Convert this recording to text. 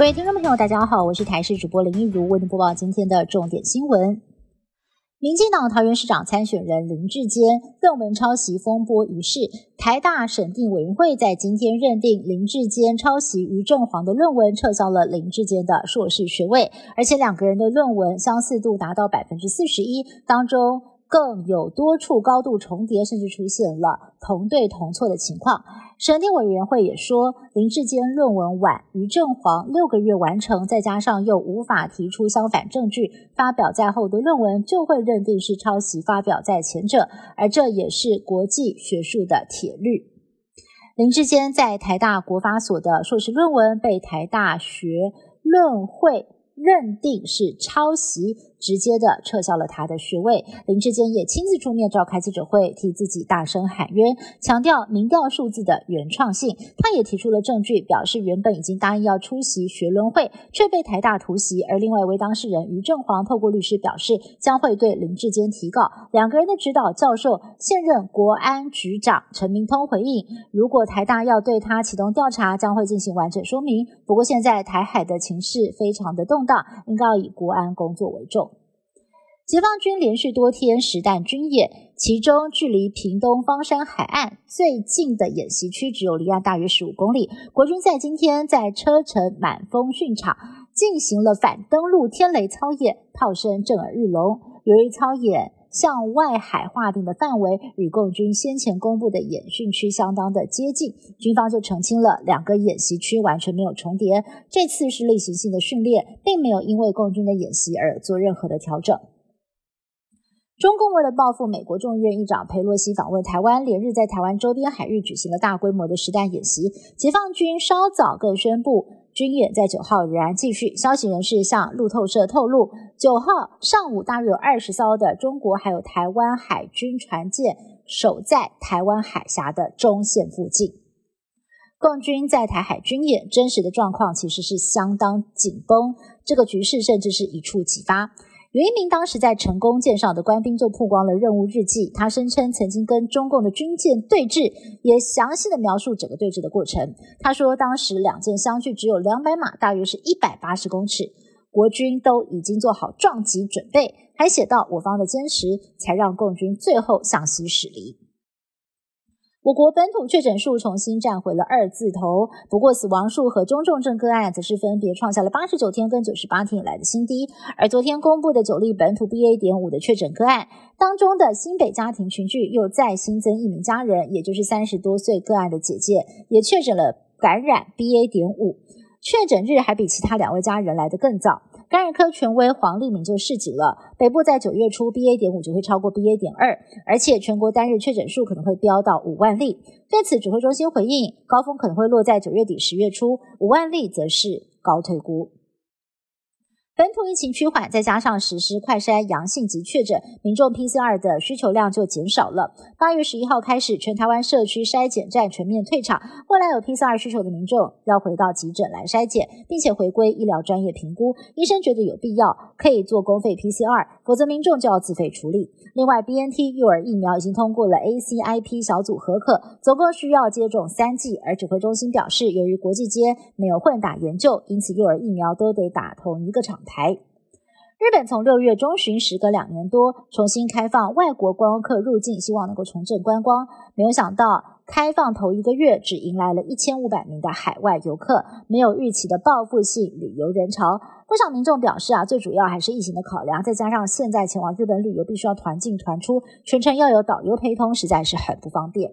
各位听众朋友，大家好，我是台视主播林一如，为您播报今天的重点新闻。民进党桃园市长参选人林志坚论文抄袭风波一事，台大审定委员会在今天认定林志坚抄袭于正煌的论文，撤销了林志坚的硕士学位，而且两个人的论文相似度达到百分之四十一，当中。更有多处高度重叠，甚至出现了同对同错的情况。审定委员会也说，林志坚论文晚于正煌六个月完成，再加上又无法提出相反证据，发表在后的论文就会认定是抄袭发表在前者，而这也是国际学术的铁律。林志坚在台大国法所的硕士论文被台大学论会认定是抄袭。直接的撤销了他的学位。林志坚也亲自出面召开记者会，替自己大声喊冤，强调民调数字的原创性。他也提出了证据，表示原本已经答应要出席学伦会，却被台大突袭。而另外一位当事人于正煌透过律师表示，将会对林志坚提告。两个人的指导教授现任国安局长陈明通回应，如果台大要对他启动调查，将会进行完整说明。不过现在台海的情势非常的动荡，应该要以国安工作为重。解放军连续多天实弹军演，其中距离屏东方山海岸最近的演习区只有离岸大约十五公里。国军在今天在车城满风训场进行了反登陆天雷操演，炮声震耳欲聋。由于操演向外海划定的范围与共军先前公布的演训区相当的接近，军方就澄清了两个演习区完全没有重叠。这次是例行性的训练，并没有因为共军的演习而做任何的调整。中共为了报复美国众议院议长佩洛西访问台湾，连日在台湾周边海域举行了大规模的实弹演习。解放军稍早更宣布，军演在九号仍然继续。消息人士向路透社透露，九号上午大约有二十艘的中国还有台湾海军船舰守在台湾海峡的中线附近。共军在台海军演，真实的状况其实是相当紧绷，这个局势甚至是一触即发。有一名当时在成功舰上的官兵就曝光了任务日记，他声称曾经跟中共的军舰对峙，也详细的描述整个对峙的过程。他说，当时两舰相距只有两百码，大约是一百八十公尺，国军都已经做好撞击准备，还写到我方的坚持，才让共军最后向西驶离。我国本土确诊数重新站回了二字头，不过死亡数和中重症个案则是分别创下了八十九天跟九十八天以来的新低。而昨天公布的九例本土 BA. 点五的确诊个案当中的新北家庭群聚又再新增一名家人，也就是三十多岁个案的姐姐也确诊了感染 BA. 点五，确诊日还比其他两位家人来得更早。感染科权威黄立明就示警了，北部在九月初 BA. 点五就会超过 BA. 点二，而且全国单日确诊数可能会飙到五万例。对此，指挥中心回应，高峰可能会落在九月底十月初，五万例则是高推估。本土疫情趋缓，再加上实施快筛阳性及确诊，民众 PCR 的需求量就减少了。八月十一号开始，全台湾社区筛检站全面退场，未来有 PCR 需求的民众要回到急诊来筛检，并且回归医疗专业评估，医生觉得有必要可以做公费 PCR，否则民众就要自费处理。另外，BNT 幼儿疫苗已经通过了 ACIP 小组合可，总共需要接种三剂。而指挥中心表示，由于国际间没有混打研究，因此幼儿疫苗都得打同一个厂。台日本从六月中旬时隔两年多重新开放外国观光客入境，希望能够重振观光。没有想到开放头一个月只迎来了一千五百名的海外游客，没有预期的报复性旅游人潮。不少民众表示啊，最主要还是疫情的考量，再加上现在前往日本旅游必须要团进团出，全程要有导游陪同，实在是很不方便。